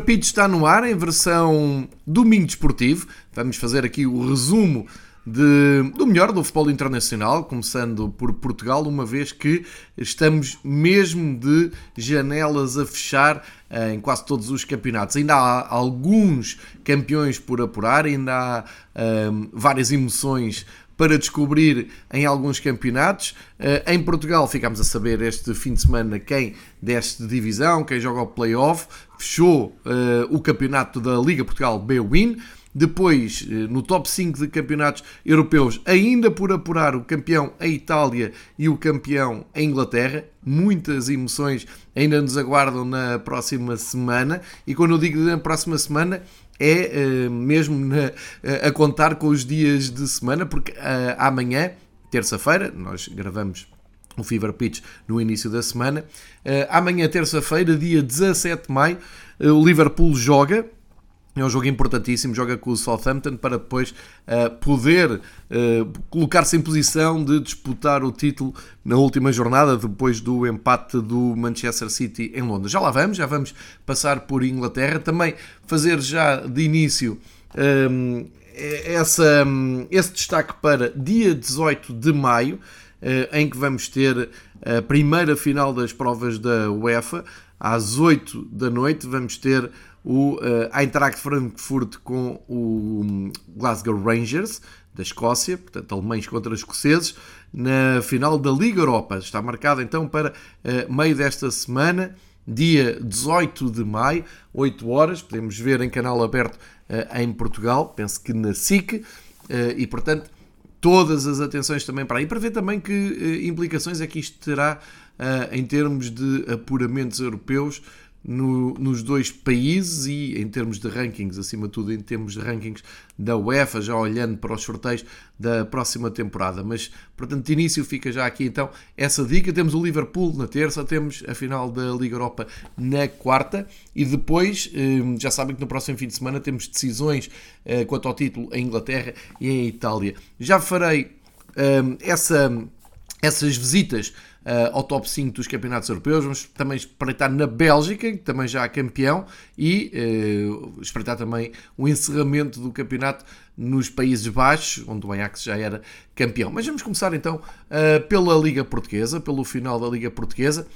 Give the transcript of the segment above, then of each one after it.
Fever está no ar em versão domingo desportivo. Vamos fazer aqui o resumo de, do melhor do futebol internacional, começando por Portugal, uma vez que estamos mesmo de janelas a fechar eh, em quase todos os campeonatos. Ainda há alguns campeões por apurar, ainda há eh, várias emoções para descobrir em alguns campeonatos. Eh, em Portugal ficámos a saber este fim de semana quem deste de divisão, quem joga o playoff, fechou uh, o campeonato da Liga Portugal B-Win. Depois, eh, no top 5 de campeonatos europeus, ainda por apurar o campeão a Itália e o campeão a Inglaterra. Muitas emoções ainda nos aguardam na próxima semana. E quando eu digo na próxima semana, é uh, mesmo na, uh, a contar com os dias de semana, porque uh, amanhã, terça-feira, nós gravamos o Fever Pitch no início da semana. amanhã, terça-feira, dia 17 de maio, o Liverpool joga é um jogo importantíssimo, joga com o Southampton para depois uh, poder uh, colocar-se em posição de disputar o título na última jornada, depois do empate do Manchester City em Londres. Já lá vamos, já vamos passar por Inglaterra, também fazer já de início um, ehm, essa, um, esse destaque para dia 18 de maio, uh, em que vamos ter a primeira final das provas da UEFA, às 8 da noite, vamos ter o uh, Eintracht Frankfurt com o hum, Glasgow Rangers da Escócia, portanto alemães contra escoceses, na final da Liga Europa. Está marcado então para uh, meio desta semana, dia 18 de maio, 8 horas, podemos ver em canal aberto uh, em Portugal, penso que na SIC, e portanto todas as atenções também para aí, para ver também que implicações é que isto terá em termos de apuramentos europeus no, nos dois países e em termos de rankings, acima de tudo em termos de rankings da UEFA, já olhando para os sorteios da próxima temporada. Mas, portanto, de início fica já aqui então essa dica. Temos o Liverpool na terça, temos a final da Liga Europa na quarta e depois, hum, já sabem que no próximo fim de semana temos decisões eh, quanto ao título em Inglaterra e em Itália. Já farei hum, essa, essas visitas ao top 5 dos campeonatos europeus. Vamos também espreitar na Bélgica, que também já é campeão, e uh, espreitar também o encerramento do campeonato nos Países Baixos, onde o Ajax já era campeão. Mas vamos começar então uh, pela Liga Portuguesa, pelo final da Liga Portuguesa,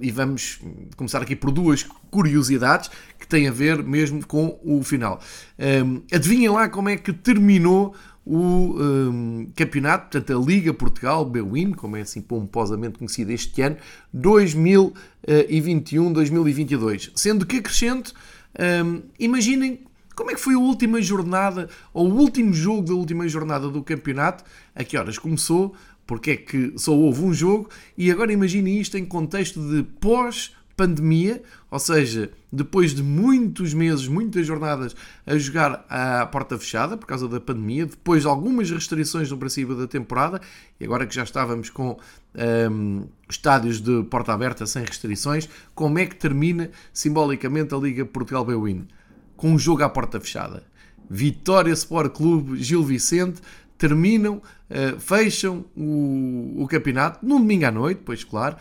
e vamos começar aqui por duas curiosidades que têm a ver mesmo com o final. Adivinhem lá como é que terminou o um, campeonato, portanto a Liga Portugal, BWIN, como é assim pomposamente conhecida este ano, 2021-2022. Sendo que acrescento, um, imaginem como é que foi a última jornada, ou o último jogo da última jornada do campeonato, a que horas começou, porque é que só houve um jogo, e agora imaginem isto em contexto de pós pandemia, ou seja, depois de muitos meses, muitas jornadas a jogar à porta fechada por causa da pandemia, depois de algumas restrições no princípio da temporada, e agora que já estávamos com um, estádios de porta aberta sem restrições, como é que termina simbolicamente a Liga Portugal B-Win? Com um jogo à porta fechada. Vitória Sport Clube Gil Vicente terminam, uh, fecham o, o, campeonato no domingo à noite, pois claro,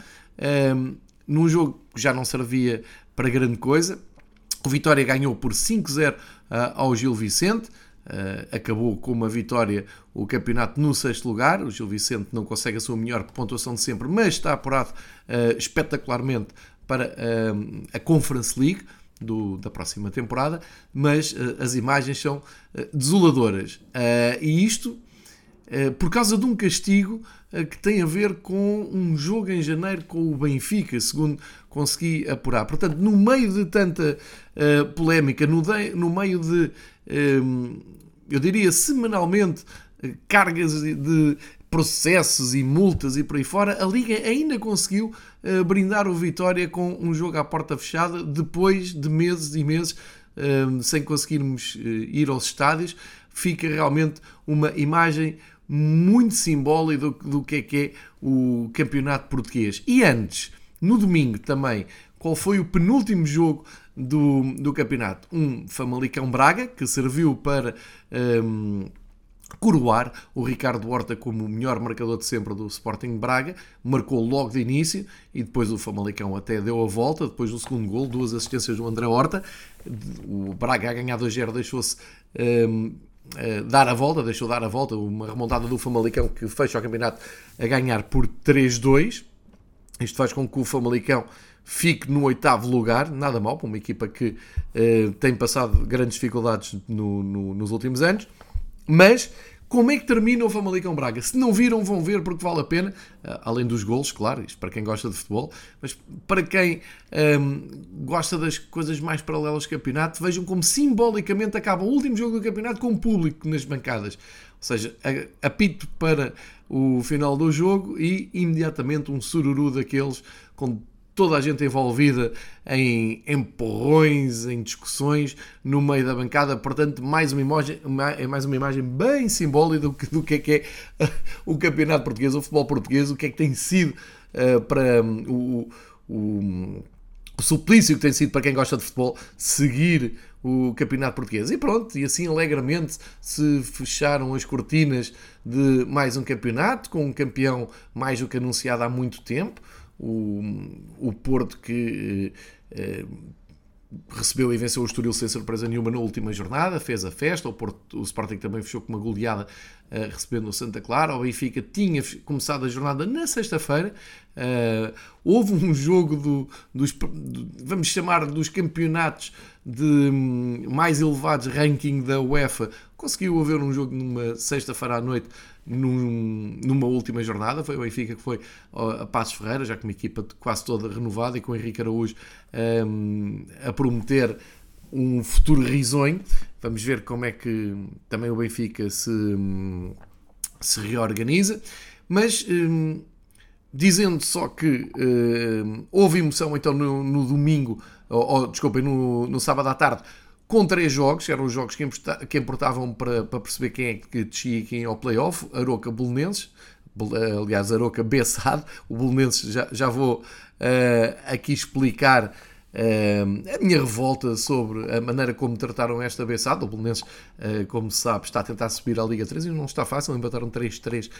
um, num jogo que já não servia para grande coisa. O Vitória ganhou por 5-0 uh, ah, ao Gil Vicente. Uh, acabou com uma vitória o campeonato no sexto lugar. O Gil Vicente não consegue a sua melhor pontuação de sempre, mas está apurado uh, espetacularmente para a Conference League do, da próxima temporada. Mas as imagens são desoladoras. e isto por causa de um castigo que tem a ver com um jogo em janeiro com o Benfica, segundo consegui apurar. Portanto, no meio de tanta uh, polémica, no, meio de, um, eu diria, semanalmente, cargas de processos e multas e por aí fora, a Liga ainda conseguiu brindar o Vitória com um jogo à porta fechada depois de meses e meses sem conseguirmos ir aos estádios. Fica realmente uma imagem muito simbólica do, do que é que é o campeonato português. E antes, no domingo também, qual foi o penúltimo jogo do, do campeonato? Um Famalicão Braga, que serviu para um, coroar o Ricardo Horta como o melhor marcador de sempre do Sporting Braga, marcou logo de início e depois o Famalicão até deu a volta, depois do segundo gol, duas assistências do André Horta, o Braga a ganhar 2-0 deixou-se um, uh, dar a volta, deixou dar a volta, uma remontada do Famalicão que fecha o campeonato a ganhar por 3-2, isto faz com que o Famalicão fique no oitavo lugar, nada mal para uma equipa que uh, tem passado grandes dificuldades no, no, nos últimos anos, mas como é que termina o Famalicão Braga? Se não viram, vão ver porque vale a pena, uh, além dos golos, claro, isto para quem gosta de futebol, mas para quem um, gosta das coisas mais paralelas do campeonato, vejam como simbolicamente acaba o último jogo do campeonato com o público nas bancadas. Ou seja, apito para o final do jogo e imediatamente um sururu daqueles com toda a gente envolvida em empurrões, em discussões no meio da bancada. Portanto, mais uma imagem, é mais uma imagem bem simbólica do que, do que é que é o campeonato português, o futebol português, o que é que tem sido uh, para um, o, o, o suplício que tem sido para quem gosta de futebol seguir o campeonato português. E pronto, e assim alegremente se fecharam as cortinas de mais um campeonato, com um campeão mais do que anunciado há muito tempo o, o Porto que eh, recebeu e venceu o Estoril sem surpresa nenhuma na última jornada, fez a festa, o, Porto, o Sporting também fechou com uma goleada uh, recebendo o Santa Clara, o Benfica tinha começado a jornada na sexta-feira, uh, houve um jogo do, dos, do, vamos chamar, dos campeonatos de um, mais elevados ranking da UEFA, conseguiu haver um jogo numa sexta-feira à noite num, numa última jornada. Foi o Benfica que foi a Passos Ferreira, já com uma equipa quase toda renovada e com o Henrique Araújo um, a prometer um futuro risonho. Vamos ver como é que também o Benfica se, se reorganiza. Mas um, dizendo só que um, houve emoção então no, no domingo, ou, ou desculpem, no, no sábado à tarde, com três jogos, eram os jogos que, importavam para, para perceber quem é que descia quem ao playoff, Aroca Bolonenses, aliás, Aroca Bessade, o Bolonenses já, já vou uh, aqui explicar uh, a minha revolta sobre a maneira como trataram esta Bessade, o Bolonenses, uh, como se sabe, está a tentar subir à Liga 3 e não está fácil, embataram 3-3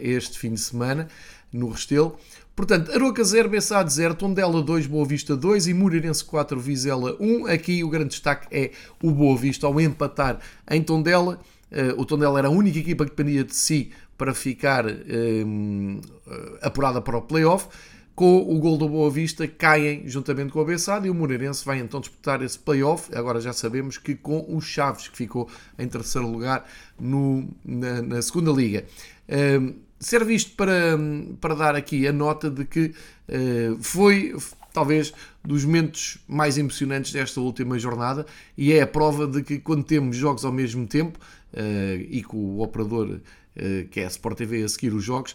este fim de semana no Restelo. Portanto, Aroca 0, Bessade 0, Tondela 2, Boa Vista 2 e Moreirense 4, Vizela 1. Aqui o grande destaque é o Boa Vista ao empatar em Tondela. Uh, o Tondela era a única equipa que dependia de si para ficar um, eh, apurada para o playoff. Com o gol do Boa Vista, caem juntamente com o Bessade e o Moreirense vai então disputar esse playoff. Agora já sabemos que com o Chaves, que ficou em terceiro lugar no, na, na segunda liga. Um, serve isto para, para dar aqui a nota de que uh, foi talvez dos momentos mais emocionantes desta última jornada e é a prova de que quando temos jogos ao mesmo tempo uh, e com o operador uh, que é a Sport TV a seguir os jogos,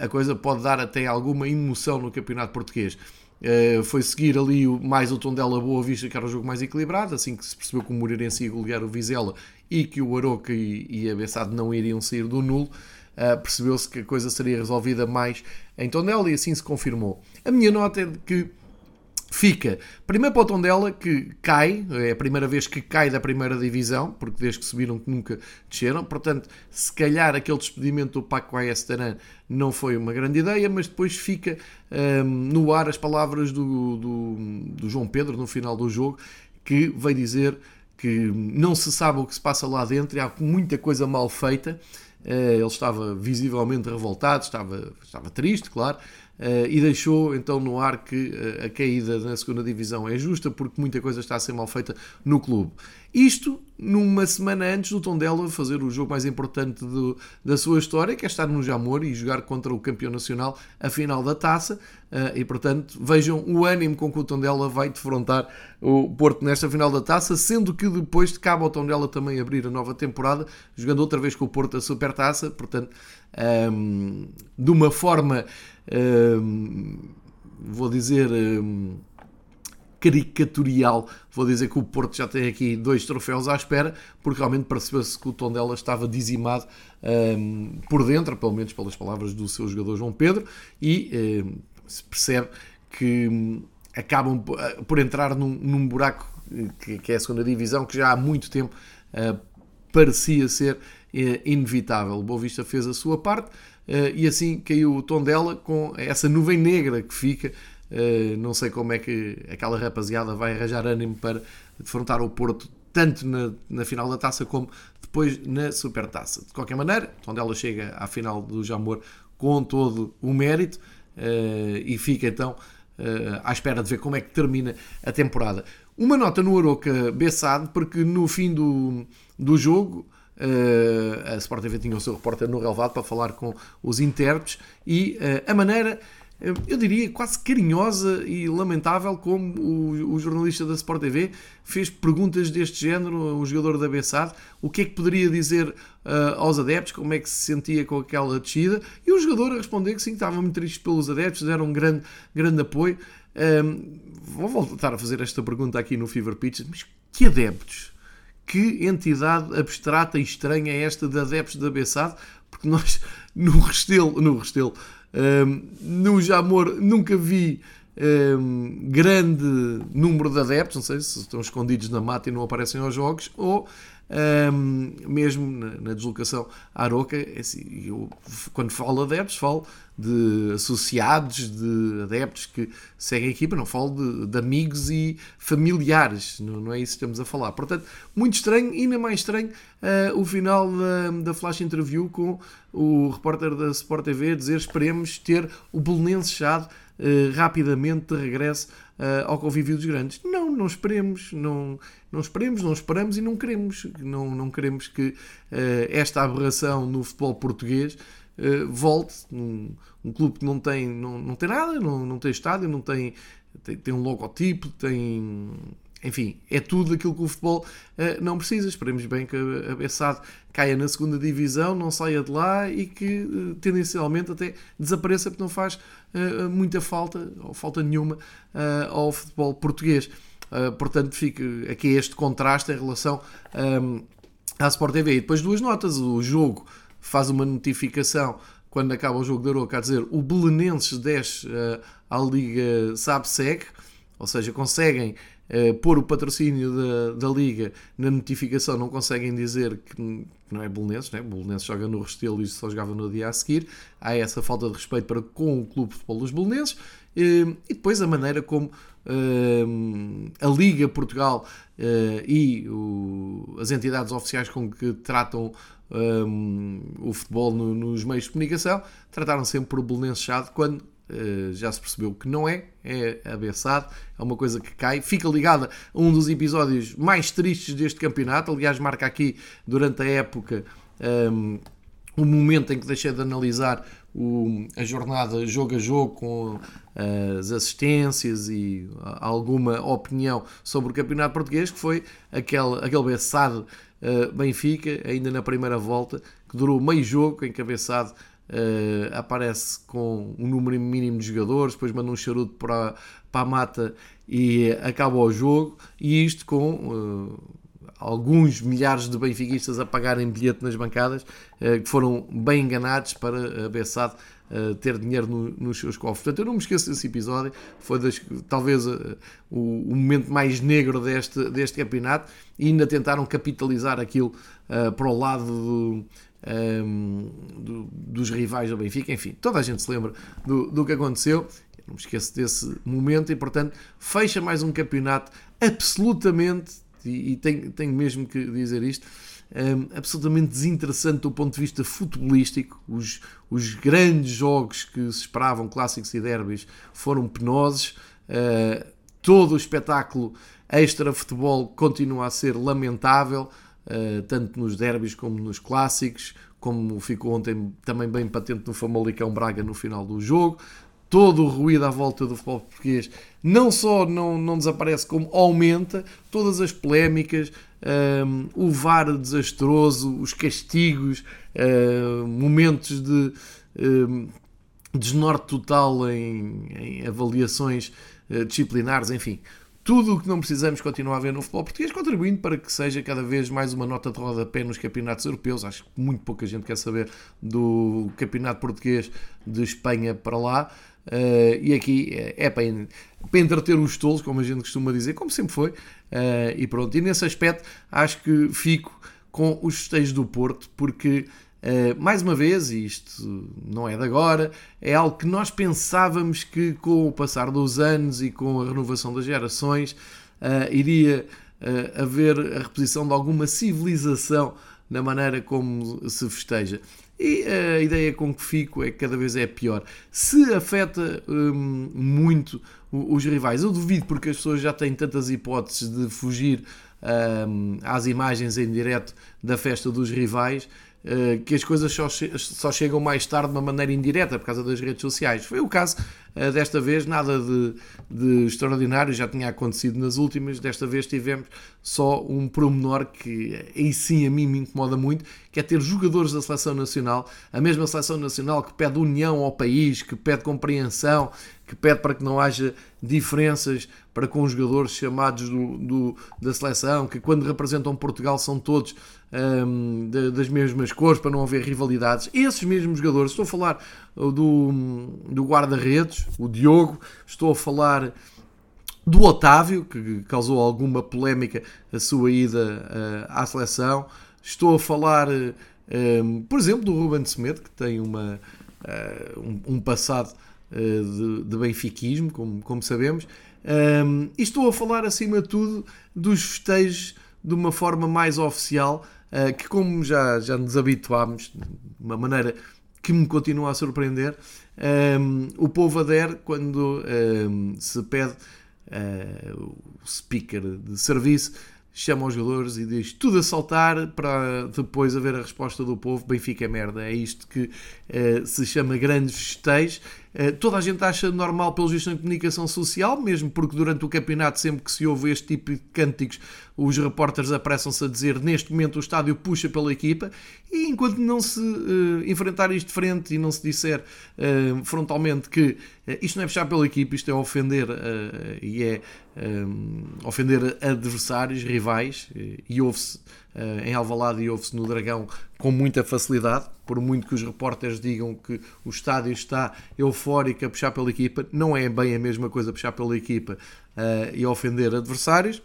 a coisa pode dar até alguma emoção no campeonato português. Uh, foi seguir ali mais o Tondela Boa Vista, que era o jogo mais equilibrado, assim que se percebeu que o Moreirense ia golear o Vizela e que o Aroca e, e a Bessade não iriam sair do nulo uh, percebeu-se que a coisa seria resolvida mais em Tondela e assim se confirmou. A minha nota é de que fica primeiro para o Tondela que cai, é a primeira vez que cai da primeira divisão, porque desde que subiram que nunca desceram, portanto, se calhar aquele despedimento do Paco Ayestaran não foi uma grande ideia, mas depois fica um, no ar as palavras do, do, do João Pedro no final do jogo, que veio dizer que não se sabe o que se passa lá dentro, e há muita coisa mal feita ele estava visivelmente revoltado, estava, estava triste, claro, eh, e deixou então no ar que eh, a caída na segunda divisão é justa porque muita coisa está a ser mal feita no clube. Isto numa semana antes do Tondela fazer o jogo mais importante do, da sua história, que é estar no Jamor e jogar contra o campeão nacional a final da taça. Uh, e portanto, vejam o ânimo com que o Tondela vai defrontar o Porto nesta final da taça, sendo que depois cabe ao Tondela também abrir a nova temporada, jogando outra vez com o Porto a Supertaça. Portanto, um, de uma forma, vou dizer. Caricatorial. Vou dizer que o Porto já tem aqui dois troféus à espera, porque realmente percebeu-se que o tom dela estava dizimado um, por dentro, pelo menos pelas palavras do seu jogador João Pedro, e um, se percebe que um, acabam uh, por entrar num, num buraco que, que, é a segunda divisão, que já há muito tempo uh, parecia ser inevitável. O Boa Vista fez a sua parte e assim caiu o tom dela com essa nuvem negra que fica. Não sei como é que aquela rapaziada vai arranjar ânimo para defrontar o Porto tanto na, na final da taça como depois na supertaça. De qualquer maneira, onde ela chega à final do Jamor com todo o mérito uh, e fica então uh, à espera de ver como é que termina a temporada. Uma nota no Aroca Bessade, porque no fim do, do jogo a Sport TV tinha o seu repórter no relevado para falar com os intérpretes e a maneira eu diria, quase carinhosa e lamentável como o, o, jornalista da Sport TV fez perguntas deste género, o jogador da Bessade, o que é que poderia dizer uh, aos adeptos, como é que se sentia com aquela descida, e o jogador a responder que sim, estava muito triste pelos adeptos, deram um grande, grande apoio. Um, vou voltar a fazer esta pergunta aqui no Fever Pitch, mas que adeptos? Que entidade abstrata e estranha é esta de adeptos da Bessade? Porque nós, no Restelo, no Restelo, um, no Jamor nunca vi um, grande número de adeptos, não sei se estão escondidos na mata e não aparecem aos jogos, ou um, mesmo na, na, deslocação à Aroca, é assim, eu, quando falo de adeptos, falo de associados, de adeptos que seguem a equipa, não falo de, de amigos e familiares, não, não, é isso que estamos a falar. Portanto, muito estranho, ainda mais estranho, uh, o final da, da flash interview com o repórter da Sport TV dizer esperemos ter o Belenense chado uh, rapidamente de regresso uh, ao convívio dos grandes. Não, não esperemos, não, não esperemos, não esperamos e não queremos. Não, não queremos que uh, esta aberração no futebol português uh, volte. Um, um, clube que não tem, não, não tem nada, não, não tem estádio, não tem, tem, tem um logotipo, tem enfim, é tudo aquilo que o futebol uh, não precisa. Esperemos bem que a Bessade caia na segunda divisão, não saia de lá e que uh, tendencialmente até desapareça porque não faz uh, muita falta, ou falta nenhuma, ao futebol português. portanto, fica aqui este contraste em relação um, à Sport TV. E depois duas notas. O jogo faz uma notificação quando acaba o jogo da Aroca a dizer o Belenenses desce à Liga SAB-SEG, ou seja, conseguem uh, pôr o patrocínio da, da Liga na notificação, não conseguem dizer que não é Bolonenses, né? Bolonenses joga no Restelo e só jogava no dia a seguir. Há essa falta de respeito para com o Clube de Futebol dos Bolonenses. Uh, e depois a maneira como uh, a Liga Portugal e as entidades oficiais com que tratam o futebol no, nos meios de comunicação trataram sempre por Bolonenses chado quando já se percebeu que não é, é abeçado, é uma coisa que cai, fica ligada a um dos episódios mais tristes deste campeonato. Aliás, marca aqui durante a época um, o momento em que deixei de analisar o, a jornada jogo a jogo com uh, as assistências e alguma opinião sobre o campeonato português, que foi aquele, aquele beçado uh, Benfica, ainda na primeira volta, que durou meio jogo, encabeçado Uh, aparece com um número mínimo de jogadores, depois manda um charuto para, para a mata e acaba o jogo. E isto com uh, alguns milhares de benfiquistas a pagarem bilhete nas bancadas, uh, que foram bem enganados para a Bessade ter dinheiro no, nos seus cofres. Portanto, eu não me esqueço desse episódio, foi das, talvez o, o, momento mais negro deste, deste campeonato e ainda tentaram capitalizar aquilo para o lado do um, do, dos rivais do Benfica, enfim, toda a gente se lembra do, do que aconteceu. não me esqueço desse momento e, portanto, fecha mais um campeonato absolutamente, e, e tenho, tenho mesmo que dizer isto, um, absolutamente desinteressante do ponto de vista futebolístico. Os, os grandes jogos que se esperavam, clássicos e derbys, foram penosos. Uh, todo o espetáculo extra-futebol continua a ser lamentável. Eh, tanto nos derbys como nos clássicos, como ficou ontem também bem patente no Famalicão Braga no final do jogo. Todo o ruído à volta do futebol português não só não, não desaparece, como aumenta. Todas as polémicas, um, ehm, o VAR desastroso, os castigos, uh, momentos de um, ehm, desnorte total em, em avaliações uh, disciplinares, enfim tudo o que não precisamos continua a ver no futebol português, contribuindo para que seja cada vez mais uma nota de rodapé nos campeonatos europeus. Acho que muito pouca gente quer saber do campeonato português de Espanha para lá. Uh, e aqui é para, para entreter os tolos, como a gente costuma dizer, como sempre foi. Uh, e pronto, e nesse aspecto acho que fico com os festejos do Porto, porque Uh, mais uma vez, e isto não é de agora, é algo que nós pensávamos que com o passar dos anos e com a renovação das gerações uh, iria uh, haver a reposição de alguma civilização na maneira como se festeja. E a ideia com que fico é que cada vez é pior. Se afeta hum, muito os rivais, eu duvido porque as pessoas já têm tantas hipóteses de fugir hum, às imagens em direto da festa dos rivais eh, que as coisas só, só chegam mais tarde de uma maneira indireta por causa das redes sociais. Foi o caso uh, desta vez, nada de, de, extraordinário, já tinha acontecido nas últimas. Desta vez tivemos só um promenor que aí sim a mim me incomoda muito, que é ter jogadores da seleção nacional, a mesma seleção nacional que pede união ao país, que pede compreensão, que pede para que não haja diferenças para com os jogadores chamados do, do da seleção, que quando representam Portugal são todos um, de, das mesmas cores para não haver rivalidades. Esses mesmos jogadores, estou a falar do, do guarda-redes, o Diogo, estou a falar do Otávio, que causou alguma polémica a sua ida uh, à seleção, estou a falar, um, por exemplo, do Ruben Semedo, que tem uma, uh, um, um, passado uh, de, de benfiquismo, como, como sabemos. Um, e estou a falar, acima de tudo, dos festejos de uma forma mais oficial, uh, que como já, já nos habituámos, de uma maneira que me continua a surpreender, um, o povo adere quando um, se pede uh, o speaker de serviço chama os jogadores e diz tudo a saltar para depois haver a resposta do povo Benfica é merda. É isto que se chama grandes festejos eh, toda a gente acha normal, pelos vistos, na comunicação social, mesmo porque durante o campeonato, sempre que se ouve este tipo de cânticos, os repórteres apressam-se a dizer neste momento o estádio puxa pela equipa, e enquanto não se uh, enfrentar isto de frente e não se disser uh, frontalmente que uh, isto não é puxar pela equipa, isto é ofender e é ofender adversários, rivais, e ouve-se em Alvalade e ouve-se no Dragão com muita facilidade, por muito que os repórteres digam que o estádio está eufórico a puxar pela equipa, não é bem a mesma coisa puxar pela equipa uh, e ofender adversários.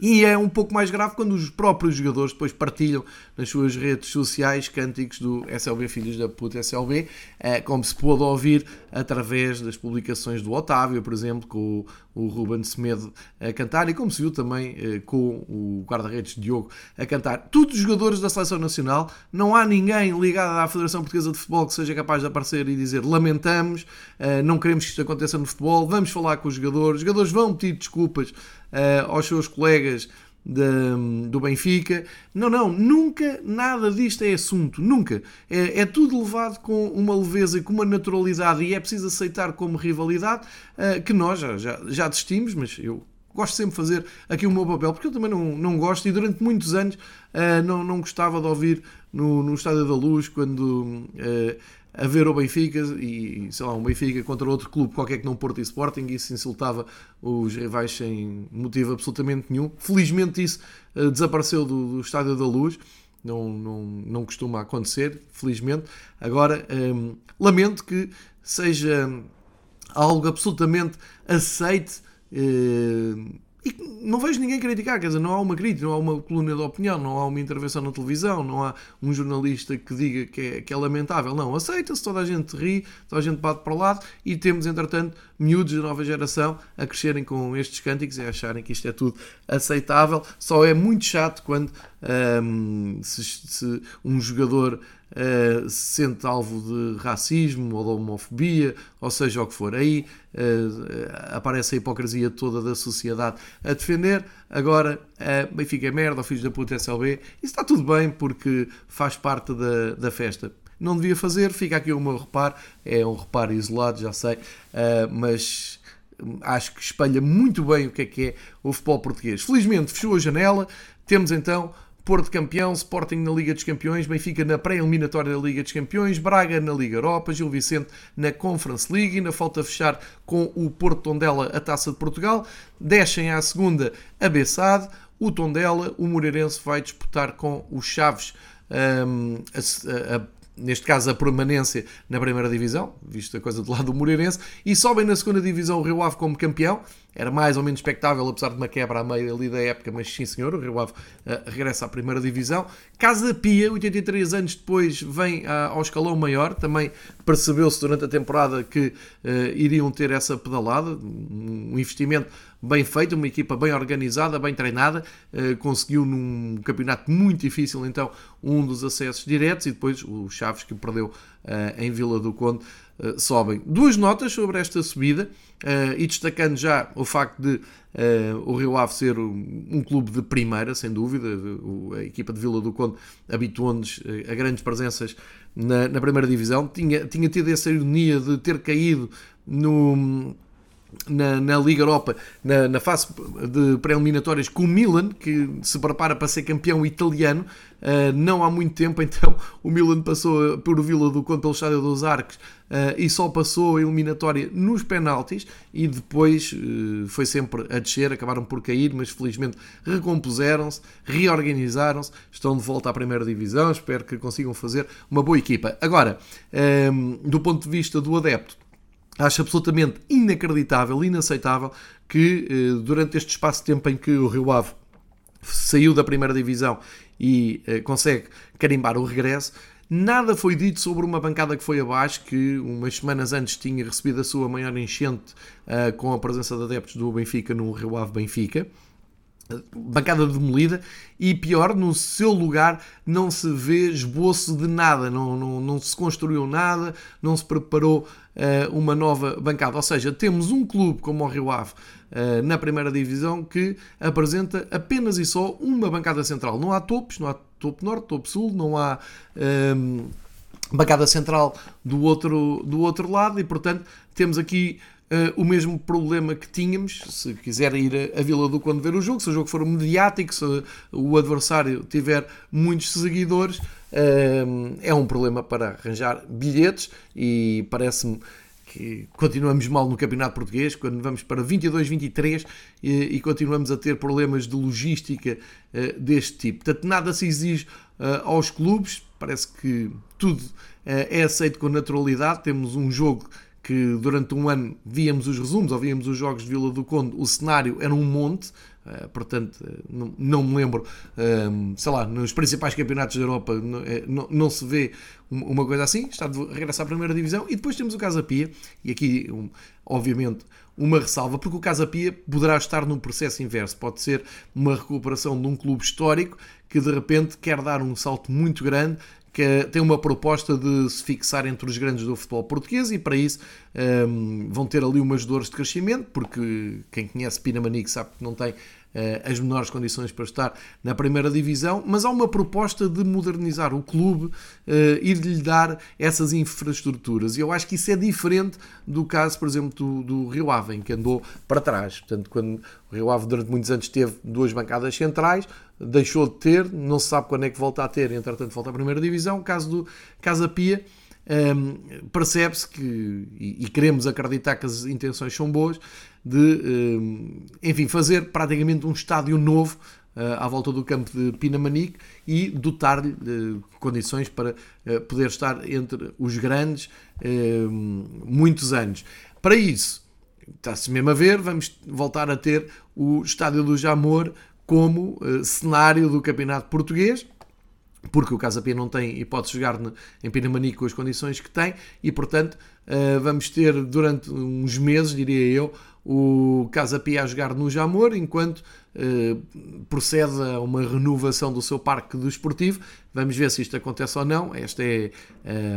E é um pouco mais grave quando os próprios jogadores depois partilham nas suas redes sociais cânticos do SLB Filhos da Puta SLB, eh, como se pôde ouvir através das publicações do Otávio, por exemplo, com o Ruben Semedo a cantar e como se viu também eh, com o guarda-redes Diogo a cantar. Todos os jogadores da Seleção Nacional, não há ninguém ligado à Federação Portuguesa de Futebol que seja capaz de aparecer e dizer lamentamos, eh, não queremos que isto aconteça no futebol, vamos falar com os jogadores, os jogadores vão pedir desculpas uh, aos seus colegas de, do Benfica. Não, não, nunca nada disto é assunto, nunca. É, é, tudo levado com uma leveza e com uma naturalidade e é preciso aceitar como rivalidade uh, que nós já, já, já desistimos, mas eu gosto sempre de fazer aqui o meu papel, porque eu também não, não gosto e durante muitos anos uh, não, não gostava de ouvir no, no Estádio da Luz quando. Uh, a ver o Benfica e, sei lá, um Benfica contra outro clube qualquer que não Porto e Sporting e isso insultava os rivais sem motivo absolutamente nenhum. Felizmente isso uh, desapareceu do, do, Estádio da Luz, não, não, não costuma acontecer, felizmente. Agora, um, ehm, lamento que seja algo absolutamente aceite uh, e não vejo ninguém criticar, quer dizer, não há uma crítica, não há uma coluna de opinião, não há uma intervenção na televisão, não há um jornalista que diga que é, que é lamentável. Não, aceita-se, toda a gente ri, toda a gente bate para o lado e temos, entretanto, miúdos da nova geração a crescerem com estes cânticos e a acharem que isto é tudo aceitável. Só é muito chato quando um, se, se um jogador uh, se sente alvo de racismo ou de homofobia, ou seja o que for. Aí uh, aparece a hipocrisia toda da sociedade a defender. Agora, uh, Benfica é merda, o filho da puta SLB. Isso está tudo bem porque faz parte da, da festa. Não devia fazer, fica aqui o meu reparo. É um reparo isolado, já sei, uh, mas acho que espelha muito bem o que é que é o futebol português. Felizmente fechou a janela, temos então Porto campeão, Sporting na Liga dos Campeões, Benfica na pré-eliminatória da Liga dos Campeões, Braga na Liga Europa, Gil Vicente na Conference League, ainda falta fechar com o Porto Tondela a Taça de Portugal, descem à segunda a Bessade, o Tondela, o Moreirense vai disputar com os Chaves um, a, a, neste caso a permanência na primeira divisão, visto a coisa do lado do Moreirense, e sobem na segunda divisão o Rio Ave como campeão, era mais ou menos expectável, apesar de uma quebra à meio ali da época, mas sim senhor, o Rio Ave uh, regressa à primeira divisão. Casa Pia, 83 anos depois, vem uh, ao escalão maior, também percebeu-se durante a temporada que uh, iriam ter essa pedalada, um investimento bem feito, uma equipa bem organizada, bem treinada, conseguiu num campeonato muito difícil então um dos acessos diretos. E depois o Chaves que perdeu em Vila do Conde uh, sobem. Duas notas sobre esta subida uh, e destacando já o facto de uh, o Rio Ave ser um, um, clube de primeira, sem dúvida. A equipa de Vila do Conde habituou-nos a grandes presenças na, na, primeira divisão. Tinha, tinha tido essa ironia de ter caído no na, na, Liga Europa, na, na fase de pré-eliminatórias com o Milan, que se prepara para ser campeão italiano. Uh, não há muito tempo, então, o Milan passou por Vila do Conde pelo Estádio dos Arcos uh, e só passou a eliminatória nos penaltis e depois uh, foi sempre a descer, acabaram por cair, mas felizmente recompuseram-se, reorganizaram-se, estão de volta à primeira divisão, espero que consigam fazer uma boa equipa. Agora, do ponto de vista do adepto, Acho absolutamente inacreditável, inaceitável que eh, durante este espaço de tempo em que o Rio Ave saiu da primeira divisão e eh, consegue carimbar o regresso, nada foi dito sobre uma bancada que foi abaixo, que umas semanas antes tinha recebido a sua maior enchente uh, com a presença de adeptos do Benfica no Rio Ave Benfica. Bancada demolida e pior, no seu lugar não se vê esboço de nada, não, não, não se construiu nada, não se preparou uma nova bancada. Ou seja, temos um clube como o Rio Ave uh, na primeira divisão que apresenta apenas e só uma bancada central. Não há topos, não há topo norte, topo sul, não há. Um, ehm, bancada central do outro, do outro lado e portanto temos aqui Uh, o mesmo problema que tínhamos, se quiser ir a, a Vila do Conde ver o jogo, se o jogo for mediático, se o adversário tiver muitos seguidores, uh, é um problema para arranjar bilhetes e parece-me que continuamos mal no Campeonato Português, quando vamos para 22, 23 e, e continuamos a ter problemas de logística uh, deste tipo. Portanto, nada se exige aos clubes, parece que tudo é aceito com naturalidade. Temos um jogo que durante um ano víamos os resumos ou víamos os jogos de Vila do Conde, o cenário era um monte, uh, portanto, eh, não, não, me lembro, um, sei lá, nos principais campeonatos da Europa não, é, não, não, se vê uma coisa assim, está de regressar à primeira divisão, e depois temos o Casa Pia, e aqui, um, obviamente, uma ressalva, porque o Casa Pia poderá estar num processo inverso, pode ser uma recuperação de um clube histórico que de repente quer dar um salto muito grande que tem uma proposta de se fixar entre os grandes do futebol português e para isso um, vão ter ali umas dores de crescimento, porque quem conhece Pinamanique sabe que não tem as menores condições para estar na primeira divisão, mas há uma proposta de modernizar o clube uh, e de lhe dar essas infraestruturas. E eu acho que isso é diferente do caso, por exemplo, do, do Rio Ave, em que andou para trás. Portanto, quando o Rio Ave durante muitos anos teve duas bancadas centrais, deixou de ter, não se sabe quando é que volta a ter, entretanto volta à primeira divisão. O caso do Casa Pia, um, percebe-se que, e, e, queremos acreditar que as intenções são boas, de, um, enfim, fazer praticamente um estádio novo uh, à volta do campo de Pinamanique e dotar-lhe de condições para uh, poder estar entre os grandes muitos anos. Para isso, está-se mesmo a ver, vamos voltar a ter o Estádio do Jamor como uh, cenário do campeonato português, porque o Casa Pia não tem hipótese de jogar em Pinamanique com as condições que tem, e portanto uh, vamos ter durante uns meses, diria eu, o Casa Pia a jogar no Jamor, enquanto eh, procede a uma renovação do seu parque desportivo. Vamos ver se isto acontece ou não. Esta é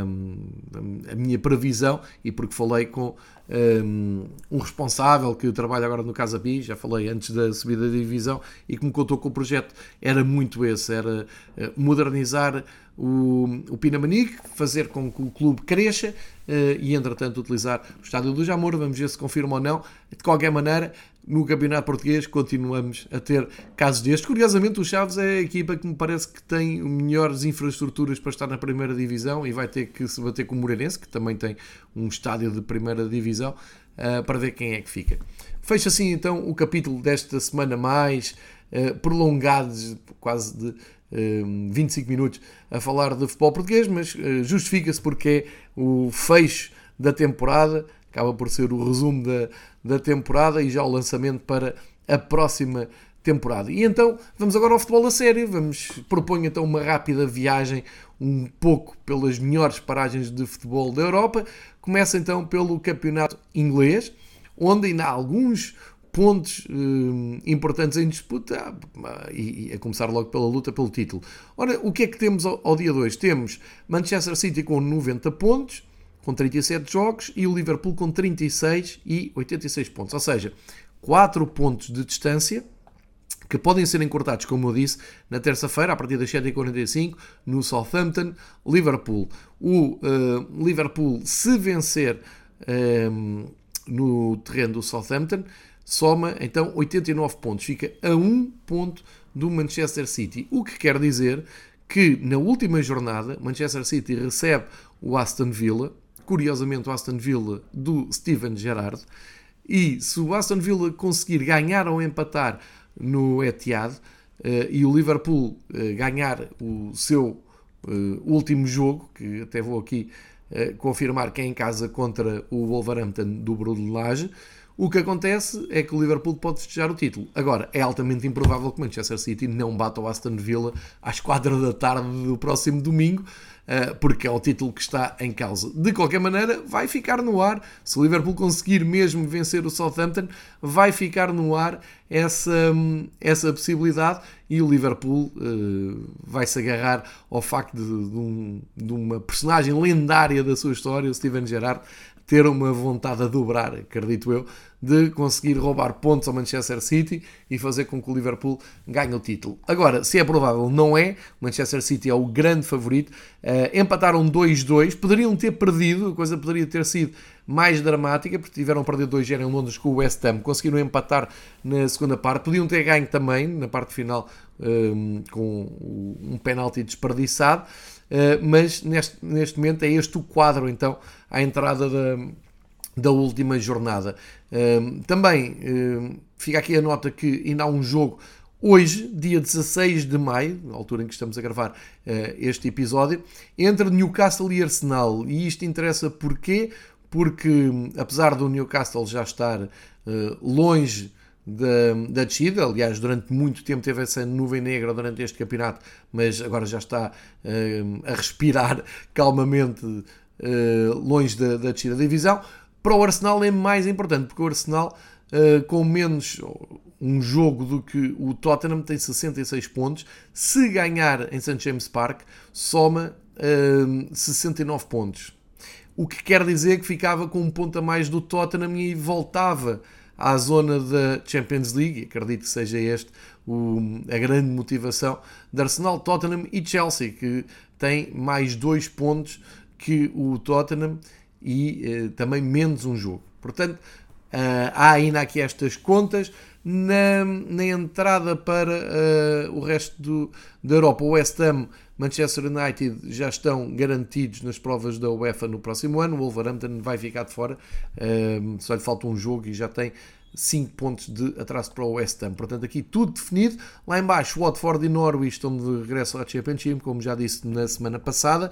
um, ehm, a minha previsão e porque falei com um, ehm, um, responsável que trabalha agora no Casa Pia, já falei antes da subida da divisão e que me contou que o projeto era muito esse, era eh, modernizar o, o Pinamanique, fazer com que o clube cresça uh, e, entretanto, utilizar o estádio do Jamor. Vamos ver se confirma ou não. De qualquer maneira, no Campeonato Português continuamos a ter casos destes. Curiosamente, o Chaves é a equipa que me parece que tem melhores infraestruturas para estar na primeira divisão e vai ter que se bater com o Moreirense, que também tem um estádio de primeira divisão, uh, para ver quem é que fica. Fecha assim então o capítulo desta semana mais uh, prolongado, quase de 25 minutos a falar de futebol português, mas eh, justifica-se porque é o fecho da temporada, acaba por ser o resumo da, da temporada e já o lançamento para a próxima temporada. E então vamos agora ao futebol a sério. Vamos propor então uma rápida viagem um pouco pelas melhores paragens de futebol da Europa. Começa então pelo campeonato inglês, onde ainda há alguns pontos eh, importantes em disputa e, e, a começar logo pela luta pelo título. Ora, o que é que temos ao, ao dia 2? Temos Manchester City com 90 pontos, com 37 jogos, e o Liverpool com 36 e 86 pontos. Ou seja, 4 pontos de distância que podem ser encurtados, como eu disse, na terça-feira, a partir das 7h45, no Southampton, Liverpool. O uh, Liverpool, se vencer uh, no terreno do Southampton, soma então 89 pontos, fica a um ponto do Manchester City. O que quer dizer que na última jornada, Manchester City recebe o Aston Villa, curiosamente o Aston Villa do Steven Gerrard, e se o Aston Villa conseguir ganhar ou empatar no Etihad uh, e o Liverpool uh, ganhar o seu uh, último jogo, que até vou aqui confirmar que é em casa contra o Wolverhampton do Bruno Lage, o que acontece é que o Liverpool pode festejar o título. Agora, é altamente improvável que o Manchester City não bata o Aston Villa às 4 da tarde do próximo domingo, eh, porque é o título que está em causa. De qualquer maneira, vai ficar no ar. Se o Liverpool conseguir mesmo vencer o Southampton, vai ficar no ar essa, essa possibilidade e o Liverpool uh, vai se agarrar ao facto de, de, um, de, uma personagem lendária da sua história, o Steven Gerrard, ter uma vontade a dobrar, acredito eu, de conseguir roubar pontos ao Manchester City e fazer com que o Liverpool ganhe o título. Agora, se é provável, não é. O Manchester City é o grande favorito. Uh, empataram 2-2, poderiam ter perdido, a coisa poderia ter sido mais dramática, porque tiveram a perder 2 em Londres com o West Ham, conseguiram empatar na segunda parte, podiam ter ganho também na parte final um, com um penalti desperdiçado, mas neste, neste momento é este o quadro então à entrada da, da última jornada. Um, também um, fica aqui a nota que ainda há um jogo hoje, dia 16 de maio, na altura em que estamos a gravar este episódio, entre Newcastle e Arsenal. E isto interessa porquê? Porque, apesar do Newcastle já estar longe da, da descida. Aliás, durante muito tempo teve essa nuvem negra durante este campeonato, mas agora já está uh, a respirar calmamente uh, longe da, da descida da divisão. Para o Arsenal é mais importante, porque o Arsenal, uh, com menos um jogo do que o Tottenham, tem 66 pontos. Se ganhar em St. James Park, soma 69 pontos. O que quer dizer que ficava com um ponto a mais do Tottenham e voltava à zona da Champions League. Acredito que seja este o, a grande motivação de Arsenal, Tottenham e Chelsea, que tem mais dois pontos que o Tottenham e eh, também menos um jogo. Portanto, Uh, há ainda aqui estas contas. Na, na entrada para uh, o resto do, da Europa, o West Ham, Manchester United já estão garantidos nas provas da UEFA no próximo ano. O Wolverhampton vai ficar de fora, uh, só lhe falta um jogo e já tem 5 pontos de atraso para o West Ham. Portanto, aqui tudo definido. Lá embaixo, Watford e Norwich estão de regresso à Championship, como já disse na semana passada.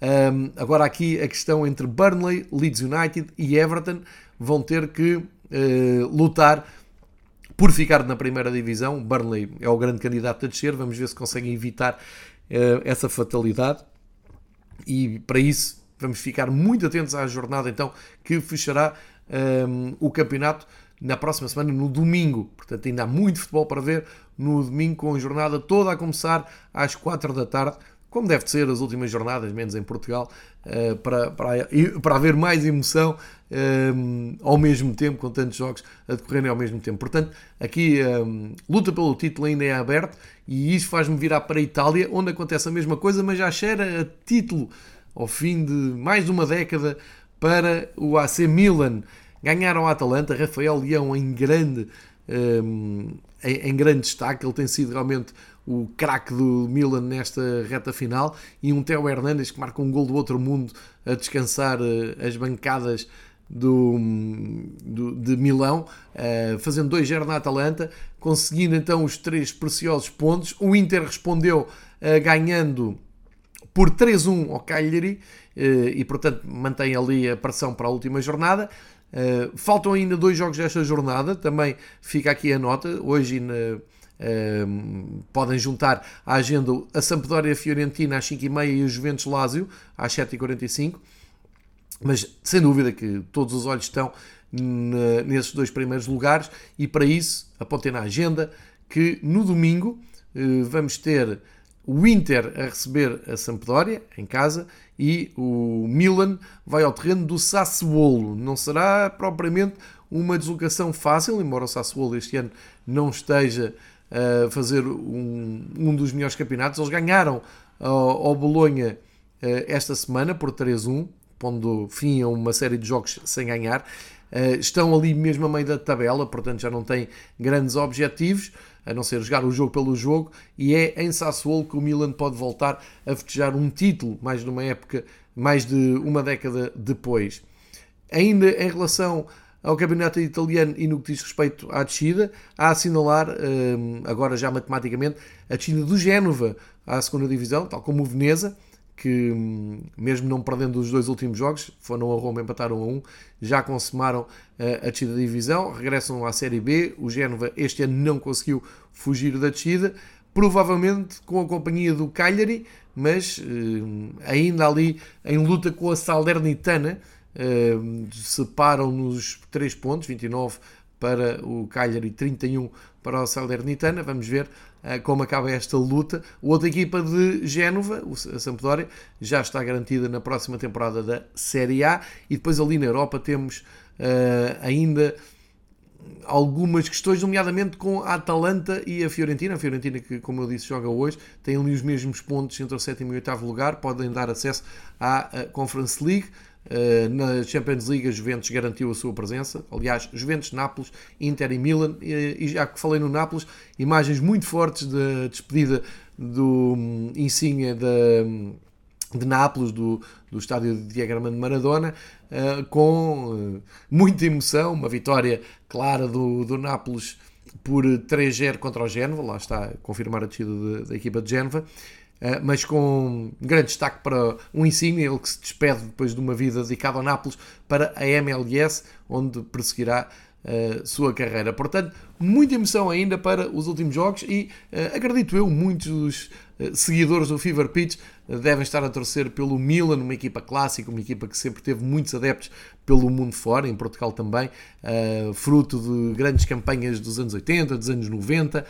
Um, agora aqui a questão entre Burnley, Leeds United e Everton vão ter que uh, lutar por ficar na primeira divisão. Burnley é o grande candidato a descer. Vamos ver se conseguem evitar essa fatalidade. E para isso vamos ficar muito atentos à jornada então que fechará um, o campeonato na próxima semana, no domingo. Portanto, ainda há muito futebol para ver no domingo, com a jornada toda a começar às 4 da tarde como deve ser as últimas jornadas, menos em Portugal, eh, para, para, para haver mais emoção eh, ao mesmo tempo, com tantos jogos a decorrerem ao mesmo tempo. Portanto, aqui a eh, luta pelo título ainda é aberto e isso faz-me virar para a Itália, onde acontece a mesma coisa, mas já cheira a título ao fim de mais uma década para o AC Milan. Ganharam a Atalanta, Rafael Leão em grande, em grande destaque, ele tem sido realmente o craque do Milan nesta reta final e um Theo Hernandes que marca um gol do outro mundo a descansar eh, as bancadas do, do, de Milão, uh, fazendo 2-0 na Atalanta, conseguindo então os três preciosos pontos. O Inter respondeu uh, ganhando por 3-1 ao Cagliari uh, e, portanto, mantém ali a pressão para a última jornada. Faltam ainda dois jogos desta jornada, também fica aqui a nota. Hoje na, uh, podem juntar à agenda a Sampdoria Fiorentina às 5h30 e o Juventus Lazio às 7h45. Mas sem dúvida que todos os olhos estão nesses dois primeiros lugares e para isso apontem na agenda que no domingo uh, vamos ter o Inter a receber a Sampdoria em casa e o Milan vai ao terreno do Sassuolo. Não será propriamente uma deslocação fácil, embora o Sassuolo este ano não esteja a fazer um, um dos melhores campeonatos. Eles ganharam ao, ao Bolonha eh, esta semana por 3-1, pondo fim a uma série de jogos sem ganhar. Eh, estão ali mesmo a meio da tabela, portanto já não têm grandes objetivos a não ser jogar o jogo pelo jogo, e é em Sassuolo que o Milan pode voltar a festejar um título, mais numa época, mais de uma década depois. Ainda em relação ao campeonato italiano e no que diz respeito à descida, a assinalar, hum, agora já matematicamente, a descida do Génova à segunda divisão, tal como o Veneza, que hum, mesmo não perdendo os dois últimos jogos, foram a Roma empataram a um, já consumaram eh, a descida da divisão, regressam à Série B, o Génova este ano não conseguiu fugir da descida, provavelmente com a companhia do Cagliari, mas hum, ainda ali em luta com a Salernitana, separam-nos 3 pontos, 29 para o Cagliari, 31 para o Salernitana, vamos ver eh, como acaba esta luta. Outra equipa de Génova, a Sampdoria, já está garantida na próxima temporada da Série A. E depois ali na Europa temos uh, ainda algumas questões, nomeadamente com a Atalanta e a Fiorentina. A Fiorentina, que, como eu disse, joga hoje, tem ali os mesmos pontos entre o sétimo e o oitavo lugar, podem dar acesso à Conference League. Uh, na Champions League, a Juventus garantiu a sua presença. Aliás, Juventus, Nápoles, Inter e Milan. E, e já que falei no Nápoles, imagens muito fortes da despedida do um, Insigne da, de Nápoles, do, do estádio de Diego Armando Maradona, uh, com muita emoção. Uma vitória clara do, do Nápoles por 3-0 contra o Génova. Lá está a confirmar a descida da equipa de Génova. Eh, mas com grande destaque para um Insigne, ele que se despede depois de uma vida dedicada ao Nápoles para a MLS, onde perseguirá a eh, sua carreira. Portanto, muita emoção ainda para os últimos jogos e uh, acredito eu, muitos dos seguidores do Fever Pitch devem estar a torcer pelo Milan, uma equipa clássica, uma equipa que sempre teve muitos adeptos pelo mundo fora, em Portugal também, fruto de grandes campanhas dos anos 80, dos anos 90,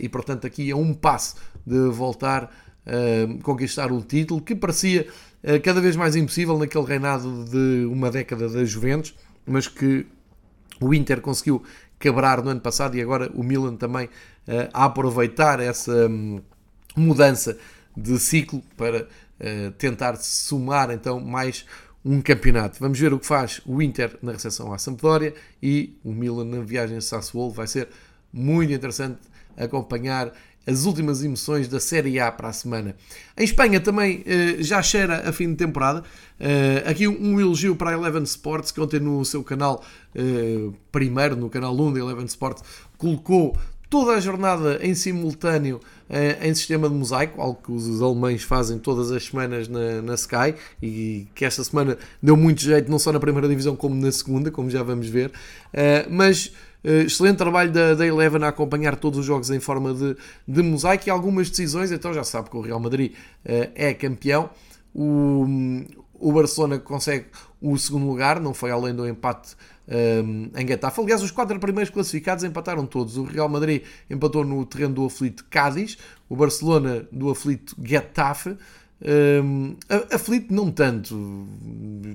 e portanto aqui é um passo de voltar conquistar o título, que parecia uh, cada vez mais impossível naquele reinado de uma década da Juventus, mas que o Inter conseguiu quebrar no ano passado e agora o Milan também uh, a aproveitar essa um, mudança de ciclo para tentar somar então mais um campeonato. Vamos ver o que faz o Inter na recepção à Sampdoria e o Milan na viagem a Sassuolo. Vai ser muito interessante acompanhar as últimas emoções da Série A para a semana. Em Espanha também uh, já cheira a fim de temporada. Uh, aqui um, elogio para a Eleven Sports, que ontem no seu canal uh, primeiro, no canal 1 da Eleven Sports, colocou toda a jornada em simultâneo em sistema de mosaico, algo que os alemães fazem todas as semanas na, na Sky e que esta semana deu muito jeito, não só na primeira divisão como na segunda, como já vamos ver. mas excelente trabalho da, da Eleven a acompanhar todos os jogos em forma de, de mosaico e algumas decisões. Então já sabe que o Real Madrid uh, é campeão. O, o Barcelona consegue o segundo lugar, não foi além do empate um, eh, em Getafe. Aliás, os quatro primeiros classificados empataram todos. O Real Madrid empatou no terreno do aflito Cádiz, o Barcelona do aflito Getafe. Um, aflito não tanto,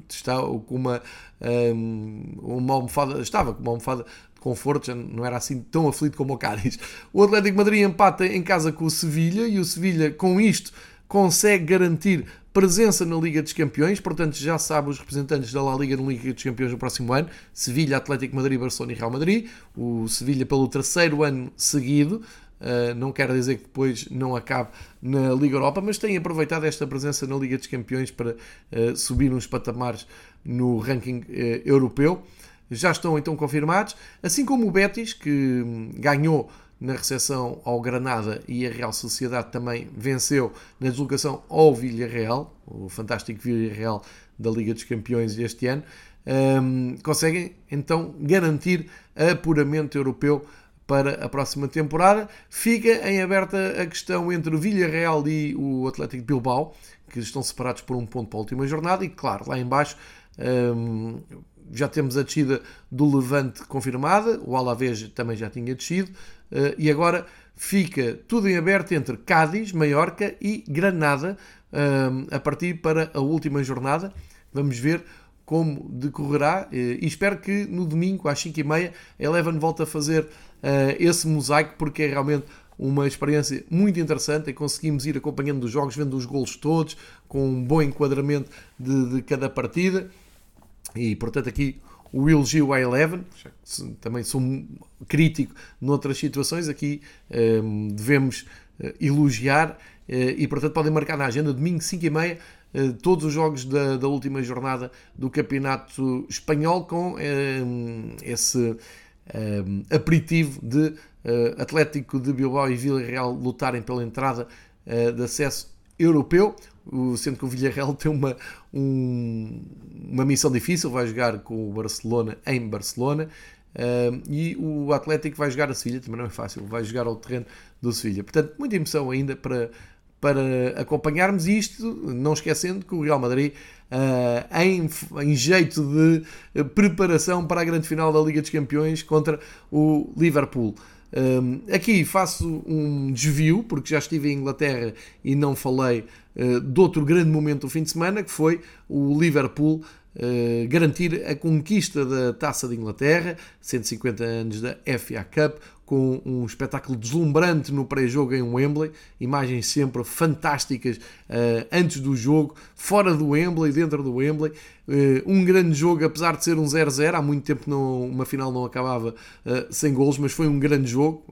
está com uma, um, uma almofada, estava com uma almofada conforto, já não era assim tão aflito como o Cádiz. O Atlético Madrid empata em casa com o Sevilha e o Sevilha, com isto, consegue garantir presença na Liga dos Campeões, portanto já sabe os representantes da La Liga na Liga dos Campeões no próximo ano, Sevilha, Atlético Madrid, Barcelona e Real Madrid, o Sevilha pelo terceiro ano seguido, Uh, não quer dizer que depois não acabe na Liga Europa, mas tem aproveitado esta presença na Liga dos Campeões para uh, subir uns patamares no ranking uh, europeu já estão então confirmados, assim como o Betis, que ganhou na recepção ao Granada e a Real Sociedade também venceu na deslocação ao Villarreal, o fantástico Villarreal da Liga dos Campeões deste ano, um, conseguem então garantir apuramento europeu para a próxima temporada. Fica em aberta a questão entre o Villarreal e o Atlético Bilbao, que estão separados por um ponto para a última jornada, e claro, lá embaixo um, já temos a descida do Levante confirmada, o Alavés também já tinha descido, uh, e agora fica tudo em aberto entre Cádiz, Maiorca e Granada, um, a partir para a última jornada. Vamos ver como decorrerá eh, e espero que no domingo às 5h30 a Eleven volte a fazer esse mosaico porque é realmente uma experiência muito interessante e conseguimos ir acompanhando os jogos, vendo os golos todos, com um bom enquadramento de, de cada partida e portanto aqui o elogio à Eleven, também sou crítico noutras situações, aqui um, devemos uh, elogiar uh, e portanto podem marcar na agenda domingo 5h30 eh, todos os jogos da, da, última jornada do Campeonato Espanhol com um, eh, esse um, eh, aperitivo de uh, Atlético de Bilbao e Villarreal lutarem pela entrada uh, de acesso europeu, sendo que o Villarreal tem uma, um, uma missão difícil, vai jogar com o Barcelona em Barcelona. Uh, e o Atlético vai jogar a Sevilha, também não é fácil, vai jogar ao terreno do Sevilha. Portanto, muita emoção ainda para, para acompanharmos isto, não esquecendo que o Real Madrid, uh, em, em, jeito de preparação para a grande final da Liga dos Campeões contra o Liverpool. Um, ah, aqui faço um desvio, porque já estive em Inglaterra e não falei uh, de outro grande momento do fim de semana, que foi o Liverpool uh, garantir a conquista da Taça de Inglaterra, 150 anos da FA Cup, com um espetáculo deslumbrante no pré-jogo em Wembley, imagens sempre fantásticas uh, antes do jogo, fora do Wembley, dentro do Wembley. Uh, um grande jogo, apesar de ser um 0-0, há muito tempo não, uma final não acabava uh, sem golos, mas foi um grande jogo,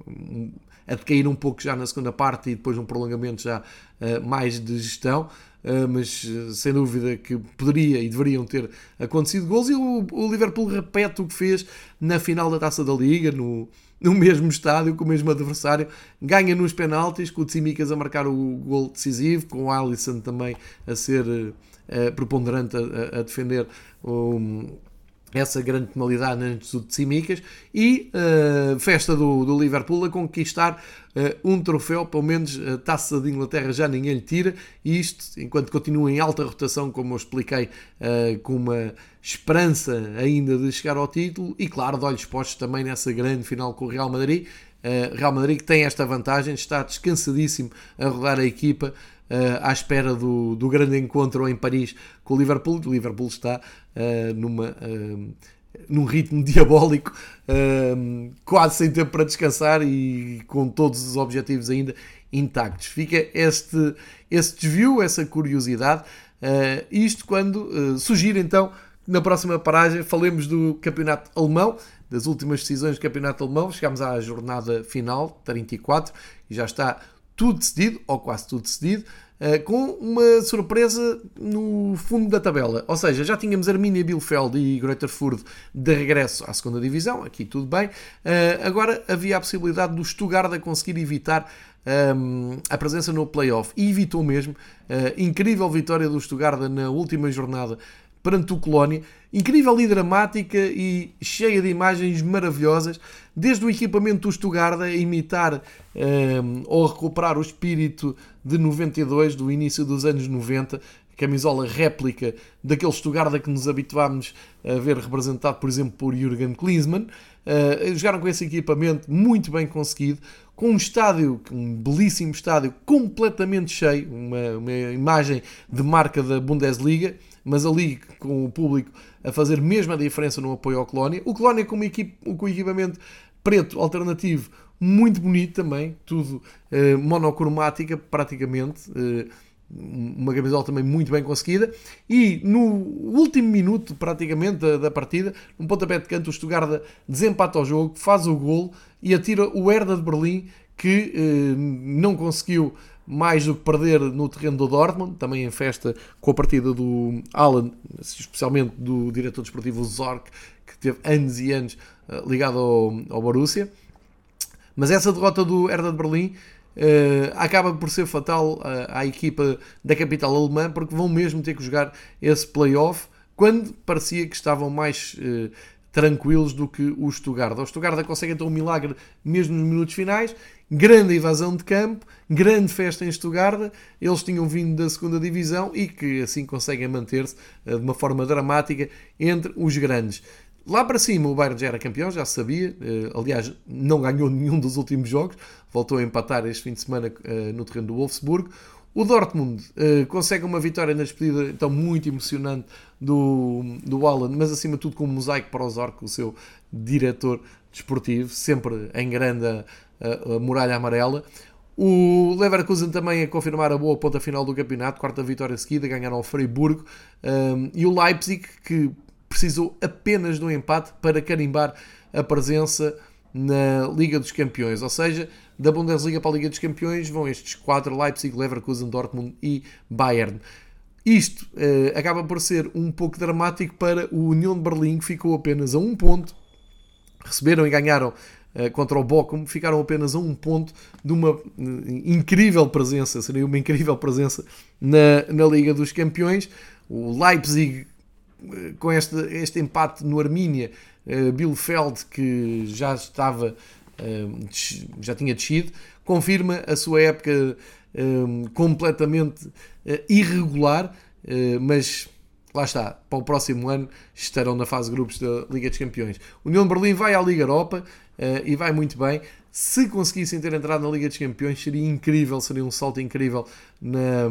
a decair um pouco já na segunda parte e depois um prolongamento já mais de gestão. Uh, mas sem dúvida que poderia e deveriam ter acontecido gols. E o, o, Liverpool repete o que fez na final da taça da Liga, no, no mesmo estádio, com o mesmo adversário, ganha nos penaltis, com o Tsimikas a marcar o gol decisivo, com o Alisson também a ser uh, preponderante a, a defender um, essa grande penalidade antes do Tsimikas e uh, festa do, do, Liverpool a conquistar uh, um troféu, pelo menos a taça de Inglaterra já ninguém lhe tira, e isto enquanto continua em alta rotação, como eu expliquei, uh, com uma esperança ainda de chegar ao título e, claro, de olhos postos também nessa grande final com o Real Madrid. Real Madrid que tem esta vantagem, está descansadíssimo a rodar a equipa uh, à espera do, do grande encontro em Paris com o Liverpool. O Liverpool está uh, numa, uh, num ritmo diabólico, quase sem tempo para descansar e com todos os objetivos ainda intactos. Fica este, este desvio, essa curiosidade. isto quando surgir então na próxima paragem falemos do campeonato alemão, das últimas decisões do campeonato alemão. Chegamos à jornada final, 34, e já está tudo decidido, ou quase tudo decidido, uh, com uma surpresa no fundo da tabela. Ou seja, já tínhamos Arminia Bielefeld e Greuther Fürth de regresso à segunda divisão, aqui tudo bem. Uh, agora havia a possibilidade do Stuttgart a conseguir evitar ehm, a presença no playoff e evitou mesmo. Uh, incrível vitória do Stuttgart na última jornada perante o Colónia. Incrível e dramática e cheia de imagens maravilhosas, desde o equipamento do Stuttgart a imitar um, ehm, ou a recuperar o espírito de 92, do início dos anos 90, camisola réplica daquele Stuttgart que nos habituámos a ver representado, por exemplo, por Jürgen Klinsmann. Uh, jogaram com esse equipamento muito bem conseguido, com um estádio, um belíssimo estádio, completamente cheio, uma, uma imagem de marca da Bundesliga mas ali com o público a fazer mesmo a diferença no apoio ao Colónia. O Colónia com, equipe, com equipamento preto alternativo, muito bonito também, tudo eh, monocromática praticamente. Eh, uma camisola também muito bem conseguida. E no último minuto, praticamente, da, da partida, num pontapé de canto, o Stuttgart desempata o jogo, faz o gol e atira o Herda de Berlim, que eh, não conseguiu mais do que perder no terreno do Dortmund, também em festa com a partida do Alan, especialmente do diretor desportivo Zorc, que teve anos e anos eh, ligado ao, ao Borussia. Mas essa derrota do Hertha de Berlim uh, acaba por ser fatal à, à equipa da capital alemã, porque vão mesmo ter que jogar esse playoff quando parecia que estavam mais uh, tranquilos do que o Stuttgart. O Stuttgart consegue então um milagre mesmo nos minutos finais, grande invasão de campo, grande festa em Stuttgart, eles tinham vindo da segunda divisão e que assim conseguem manter-se uh, de uma forma dramática entre os grandes. Lá para cima o Bayern já era campeão, já sabia. Uh, aliás, não ganhou nenhum dos últimos jogos. Voltou a empatar este fim de semana uh, no terreno do Wolfsburg. O Dortmund uh, consegue uma vitória na despedida então muito emocionante do, do Alan, mas acima de tudo com um mosaico para o Zorc, o seu diretor desportivo, sempre em grande a, muralha amarela. O Leverkusen também a confirmar a boa ponta final do campeonato, quarta vitória seguida, ganharam ao Freiburg. Um, e o Leipzig, que precisou apenas do empate para carimbar a presença na Liga dos Campeões. Ou seja, da Bundesliga para a Liga dos Campeões vão estes quatro: Leipzig, Leverkusen, Dortmund e Bayern. Isto eh, acaba por ser um pouco dramático para o União de Berlim, que ficou apenas a um ponto. Receberam e ganharam contra o Bochum, ficaram apenas a um ponto de uma eh, incrível presença, seria uma incrível presença na, na Liga dos Campeões. O Leipzig com este, este empate no Armínia, Bielefeld, que já estava, já tinha descido, confirma a sua época completamente irregular, mas lá está, para o próximo ano estarão na fase de grupos da Liga dos Campeões. União de Berlim vai à Liga Europa e vai muito bem. Se conseguissem ter entrado na Liga dos Campeões, seria incrível, seria um salto incrível na,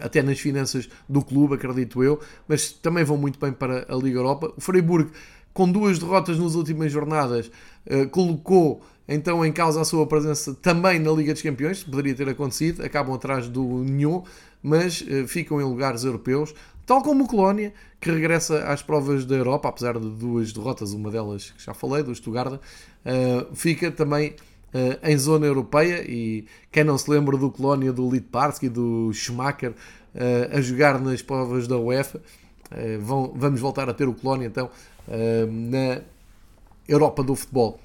até nas finanças do clube, acredito eu, mas também vão muito bem para a Liga Europa. O Freiburg, com duas derrotas nas últimas jornadas, uh, colocou então em causa a sua presença também na Liga dos Campeões, poderia ter acontecido, acabam atrás do Union, mas uh, ficam em lugares europeus, tal como o Colónia, que regressa às provas da Europa, apesar de duas derrotas, uma delas que já falei, do Stuttgart, uh, fica também uh, em zona europeia e quem não se lembra do Colónia, do Litparsky, do Schumacher uh, a jogar nas provas da UEFA, vão, vamos voltar a ter o Colónia então na Europa do futebol.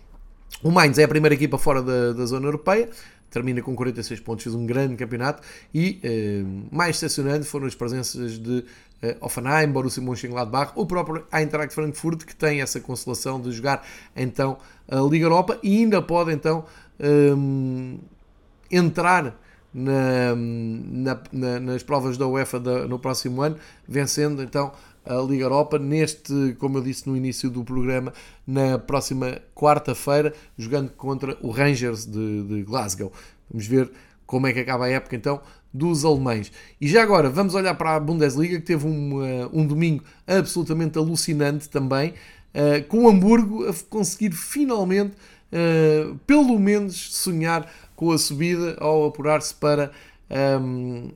O Mainz é a primeira equipa fora da, da zona europeia, termina com 46 pontos, fez um grande campeonato e eh, mais excepcionante foram as presenças de eh, Offenheim, Borussia Mönchengladbach, o próprio Eintracht Frankfurt que tem essa consolação de jogar então a Liga Europa e ainda pode então um, eh, entrar na, na, nas provas da UEFA da, no próximo ano, vencendo então a Liga Europa neste, como eu disse no início do programa, na próxima quarta-feira, jogando contra o Rangers de, de, Glasgow. Vamos ver como é que acaba a época então dos alemães. E já agora vamos olhar para a Bundesliga que teve um, uh, um domingo absolutamente alucinante também, uh, com o Hamburgo a conseguir finalmente, uh, pelo menos, sonhar com a subida ao apurar-se para, um,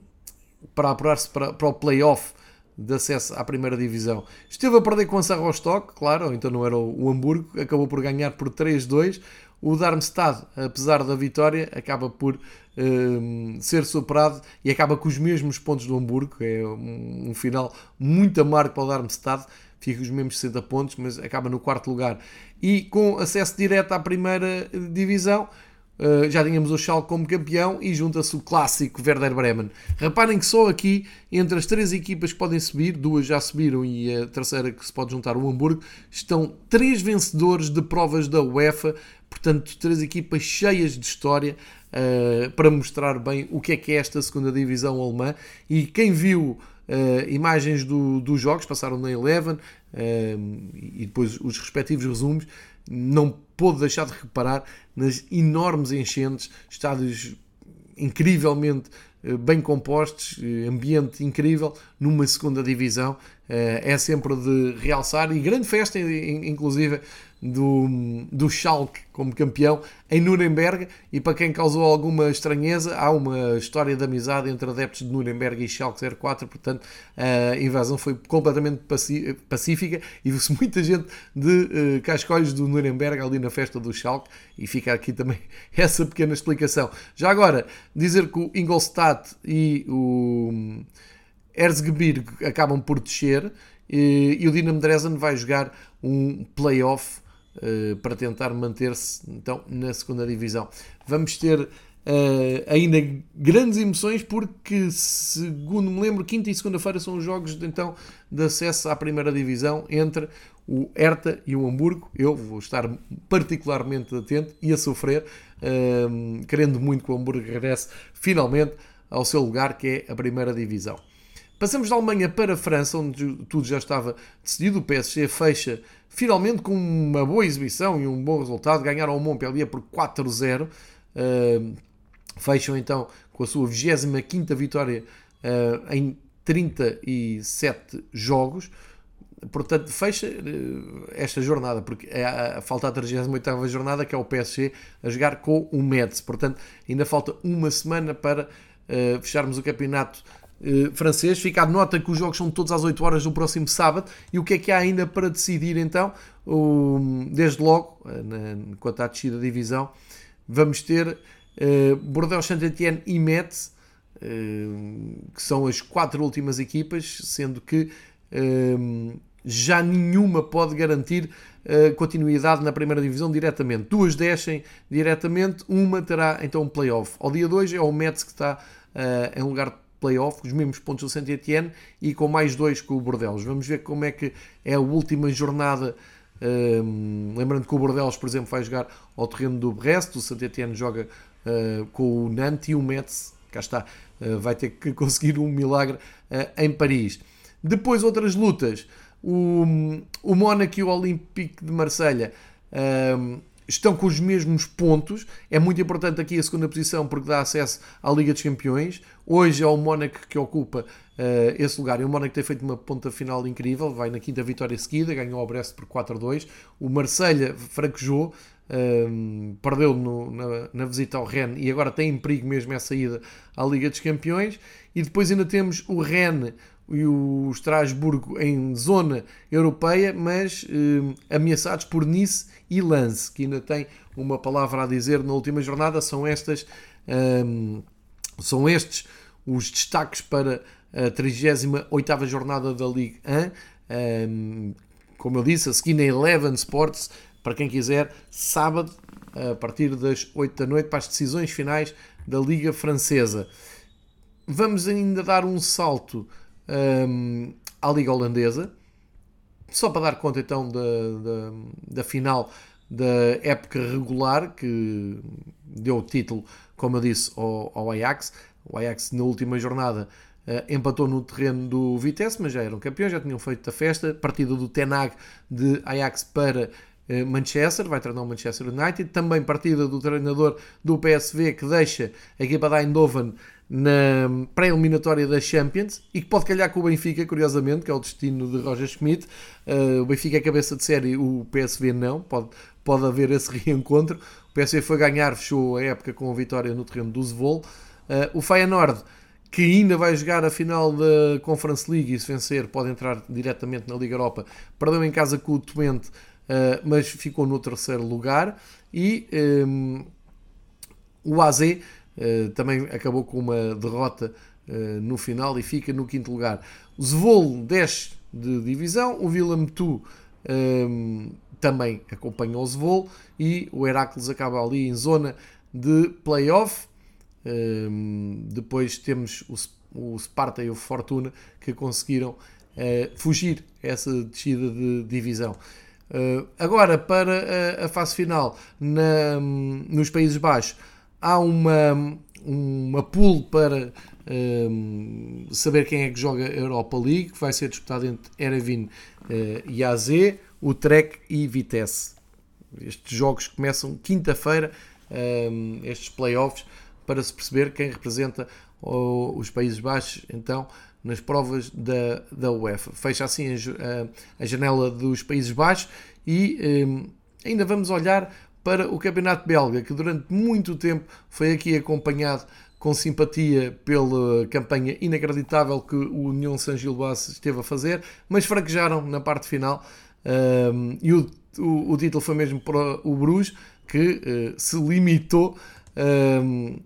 para apurar-se para, para o playoff de acesso à primeira divisão. Esteve a perder com a Sarrostock, claro, então não era o Hamburgo, acabou por ganhar por 3-2. O Darmstadt, apesar da vitória, acaba por um, ser superado e acaba com os mesmos pontos do Hamburgo. É um, um final muito amargo para o Darmstadt, fica com os mesmos 60 pontos, mas acaba no quarto lugar. E com acesso direto à primeira divisão, Uh, já tínhamos o Schalke como campeão e junta-se o clássico Werder Bremen. Reparem que só aqui, entre as três equipas que podem subir, duas já subiram e a terceira que se pode juntar, o Hamburgo, estão três vencedores de provas da UEFA, portanto, três equipas cheias de história uh, para mostrar bem o que é que é esta segunda divisão alemã. E quem viu Uh, imagens do, dos jogos, passaram na Eleven e depois os respectivos resumos, não pôde deixar de reparar nas enormes enchentes, estádios incrivelmente eh, bem compostos, eh, ambiente incrível numa segunda divisão. Eh, é sempre de realçar e grande festa, inclusive do, do Schalke como campeão em Nuremberg. E para quem causou alguma estranheza há uma história de amizade entre adeptos de Nuremberg e Schalke 04 portanto a invasão foi completamente pacífica. E viu-se muita gente de uh, cascóis do Nuremberg ali na festa do Schalke. E fica aqui também essa pequena explicação. Já agora dizer que o Ingolstadt e o Erzgebirge acabam por descer e, e o Dinamo Dresden vai jogar um playoff para tentar manter-se então na segunda divisão. Vamos ter Uh, ainda grandes emoções porque, segundo me lembro, quinta e segunda-feira são os jogos então de acesso à primeira divisão entre o Hertha e o Hamburgo. Eu vou estar particularmente atento e a sofrer, uh, querendo muito que o Hamburgo regresse finalmente ao seu lugar, que é a primeira divisão. Passamos da Alemanha para a França, onde tudo já estava decidido. O PSG fecha finalmente com uma boa exibição e um bom resultado. Ganharam o Montpellier por 4-0. Uh, Fecham então com a sua 25 vitória uh, em 37 jogos. Portanto, fecha uh, esta jornada, porque é a, falta a 38 jornada, que é o PSG a jogar com o Metz. Portanto, ainda falta uma semana para uh, fecharmos o campeonato francês. Fica a nota que os jogos são todos às 8 horas do próximo sábado. E o que é que há ainda para decidir então? desde logo, na, quanto à descida da divisão, vamos ter Uh, Bordeaux, Saint-Etienne e Metz, uh, que são as quatro últimas equipas, sendo que uh, já nenhuma pode garantir continuidade na primeira divisão diretamente. Duas descem diretamente, uma terá então um playoff. Ao dia 2 é o Metz que está em lugar playoff, com os mesmos pontos do Saint-Etienne e com mais dois com o Bordeaux. Vamos ver como é que é a última jornada um, lembrando que o Bordeaux, por exemplo, vai jogar ao terreno do Brest, o Saint-Etienne joga uh, com o Nantes e o Metz, cá está, uh, vai ter que conseguir um milagre uh, em Paris. Depois outras lutas, o, o Mónaco e o Olympique de Marselha estão com os mesmos pontos. É muito importante aqui a segunda posição porque dá acesso à Liga dos Campeões. Hoje é o Mónaco que ocupa uh, esse lugar. E o Mónaco tem feito uma ponta final incrível, vai na quinta vitória seguida, ganhou ao Brest por 4-2. O Marselha fraquejou, uh, perdeu no, na, na, visita ao Rennes e agora tem em perigo mesmo essa ida à Liga dos Campeões. E depois ainda temos o Rennes, e o Estrasburgo em zona europeia, mas eh, ameaçados por Nice e Lance, que ainda tem uma palavra a dizer na última jornada. São estas, um, são estes os destaques para a 38 jornada da Ligue 1. Um, como eu disse, a seguir na Eleven Sports, para quem quiser, sábado, a partir das 8 da noite, para as decisões finais da Liga Francesa. Vamos ainda dar um salto um, à Liga Holandesa. Só para dar conta então da, da, da, final da época regular que deu o título, como eu disse, ao, ao Ajax. O Ajax na última jornada uh, empatou no terreno do Vitesse, mas já eram campeões, já tinham feito a festa. Partida do Tenag de Ajax para uh, Manchester, vai treinar o Manchester United. Também partida do treinador do PSV que deixa a equipa da Eindhoven na pré-eliminatória da Champions e que pode calhar com o Benfica, curiosamente, que é o destino de Roger Schmidt. Uh, o Benfica é cabeça de série, o PSV não, pode, pode haver esse reencontro. O PSV foi ganhar, fechou a época com a vitória no terreno do Zvol. Uh, o Feyenoord, que ainda vai jogar a final da Conference League e se vencer pode entrar diretamente na Liga Europa, perdeu em casa com o Twente, uh, mas ficou no terceiro lugar. E um, o AZ eh, também acabou com uma derrota uh, no final e fica no quinto lugar. O Zvol desce de divisão, o Willem Tu um, também acompanha o Zvol e o Heracles acaba ali em zona de playoff. Um, depois temos o, o Sparta e o Fortuna que conseguiram uh, fugir essa descida de divisão. Uh, agora, para a, a fase final, na, nos Países Baixos, há uma, uma pool para um, saber quem é que joga a Europa League, que vai ser disputado entre Erevin uh, e AZ, Trek e Vitesse. Estes jogos começam quinta-feira, um, estes playoffs, para se perceber quem representa o, os Países Baixos, então, nas provas da, da UEFA. Fecha assim a, a, a janela dos Países Baixos e um, ainda vamos olhar para o Campeonato Belga, que durante muito tempo foi aqui acompanhado com simpatia pela campanha inacreditável que o União San Gilbas esteve a fazer, mas fraquejaram na parte final. Um, e o, o, o, título foi mesmo para o Bruges, que uh, se limitou um,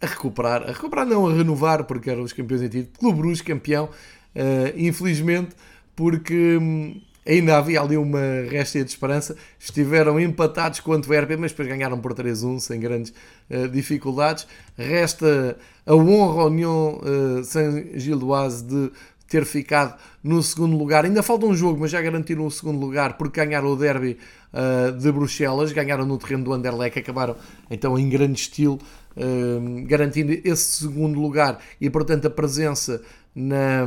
a recuperar, a recuperar não, a renovar, porque eram os campeões em título, Clube Bruges campeão, uh, infelizmente, porque um, ainda havia ali uma réstia de esperança. Estiveram empatados com o Antuérpia, mas depois ganharam por 3-1 sem grandes uh, dificuldades. Resta a honra ao União uh, Saint-Gilloise de ter ficado no segundo lugar. Ainda falta um jogo, mas já garantiram o segundo lugar porque ganharam o derby uh, de Bruxelas, ganharam no terreno do Anderlecht, acabaram então em grande estilo, uh, garantindo esse segundo lugar e portanto a presença na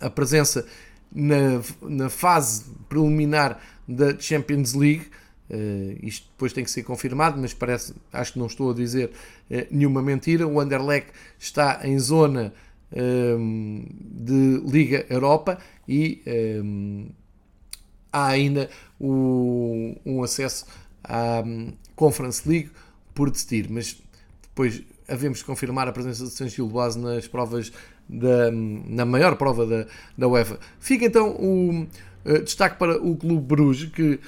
a presença na, na fase preliminar da Champions League. Uh, isto depois tem que ser confirmado, mas parece, acho que não estou a dizer uh, nenhuma mentira. O Anderlecht está em zona um, de Liga Europa e um, há ainda o, um acesso à um, Conference League por decidir, mas depois havemos de confirmar a presença de San Gilboase nas provas da, na maior prova da, da UEFA. Fica então o destaque para o Clube Bruges, que uh,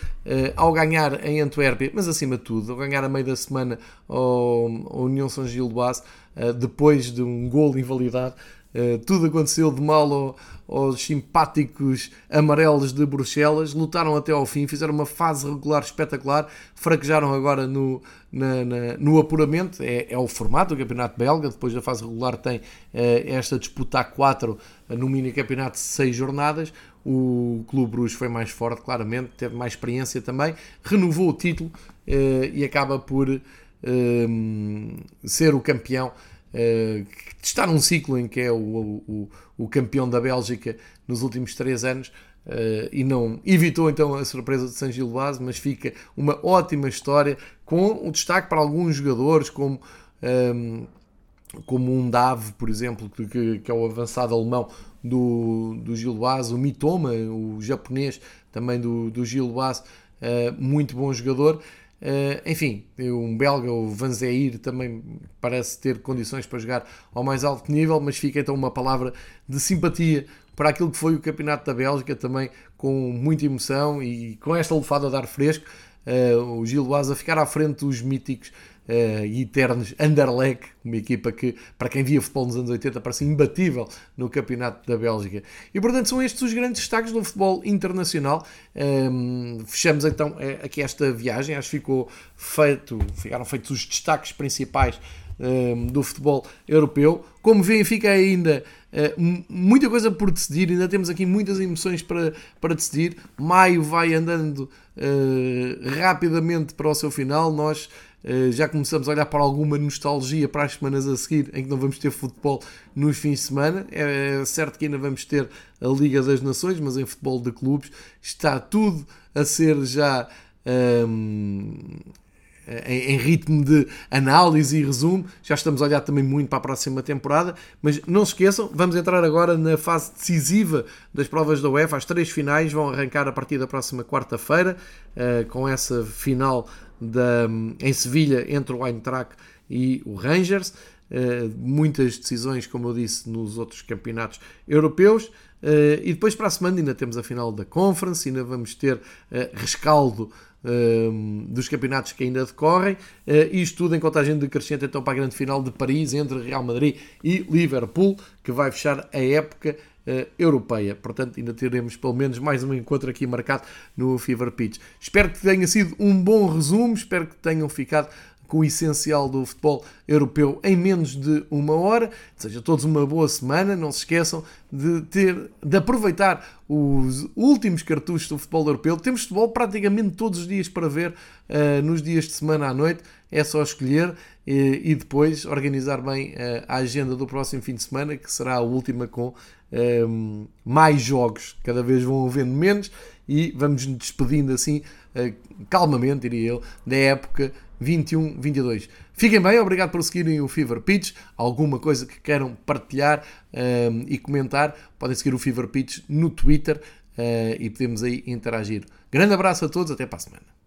ao ganhar em Antuérpia, mas acima de tudo, ao ganhar a meio da semana ao, ao União São Gilboase, uh, depois de um gol invalidado, Uh, tudo aconteceu de mal ao, aos simpáticos amarelos de Bruxelas, lutaram até ao fim, fizeram uma fase regular espetacular, fraquejaram agora no, na, na, no apuramento, é, é, o formato do campeonato belga, depois da fase regular tem uh, esta disputa a 4 uh, no mini campeonato de 6 jornadas, o Clube Bruges foi mais forte, claramente, teve mais experiência também, renovou o título e acaba por ser o campeão Uh, está num ciclo em que é o, o, o, campeão da Bélgica nos últimos três anos uh, e não evitou então a surpresa de San Gilvaz, mas fica uma ótima história com o destaque para alguns jogadores como um, ehm, como um Dave, por exemplo, que, que é o avançado alemão do, do Gilvaz, o Mitoma, o japonês também do, do Gilvaz, uh, muito bom jogador. Uh, enfim, um belga, o Van Zeir, também parece ter condições para jogar ao mais alto nível, mas fica então uma palavra de simpatia para aquilo que foi o Campeonato da Bélgica, também com muita emoção e com esta lufada de ar fresco. Uh, o Gil a ficar à frente dos míticos uh, e eternos Anderlecht, uma equipa que, para quem via futebol nos anos 80, parece imbatível no Campeonato da Bélgica. E portanto são estes os grandes destaques do futebol internacional. Um, ehm, fechamos então eh, aqui esta viagem, acho que ficou feito, ficaram feitos os destaques principais ehm, do futebol europeu. Como veem, fica ainda uh, muita coisa por decidir, ainda temos aqui muitas emoções para, para decidir. Maio vai andando uh, rapidamente para o seu final. Nós eh, já começamos a olhar para alguma nostalgia para as semanas a seguir, em que não vamos ter futebol nos fins de semana. É certo que ainda vamos ter a Liga das Nações, mas em futebol de clubes está tudo a ser já um, em, em, ritmo de análise e resumo. Já estamos a olhar também muito para a próxima temporada, mas não se esqueçam, vamos entrar agora na fase decisiva das provas da UEFA. As três finais vão arrancar a partir da próxima quarta-feira, uh, com essa final da, em Sevilha entre o Eintracht e o Rangers. Uh, muitas decisões, como eu disse, nos outros campeonatos europeus. Uh, e depois para a semana ainda temos a final da Conference, ainda vamos ter uh, rescaldo dos campeonatos que ainda decorrem. isto tudo em contagem decrescente então para a grande final de Paris entre Real Madrid e Liverpool, que vai fechar a época europeia. Portanto, ainda teremos pelo menos mais um encontro aqui marcado no Fever Pitch. Espero que tenha sido um bom resumo, espero que tenham ficado com o essencial do futebol europeu em menos de uma hora. Seja todos uma boa semana. Não se esqueçam de, ter, de aproveitar os últimos cartuchos do futebol europeu. Temos futebol praticamente todos os dias para ver uh, nos dias de semana à noite. É só escolher e, e depois organizar bem uh, a agenda do próximo fim de semana, que será a última com um, mais jogos, cada vez vão havendo menos e vamos nos despedindo assim, uh, calmamente, diria eu, da época 21-22. Fiquem bem, obrigado por seguirem o Fever Pitch. Alguma coisa que queiram partilhar um, e comentar, podem seguir o Fever Pitch no Twitter uh, e podemos aí interagir. Grande abraço a todos, até para a semana.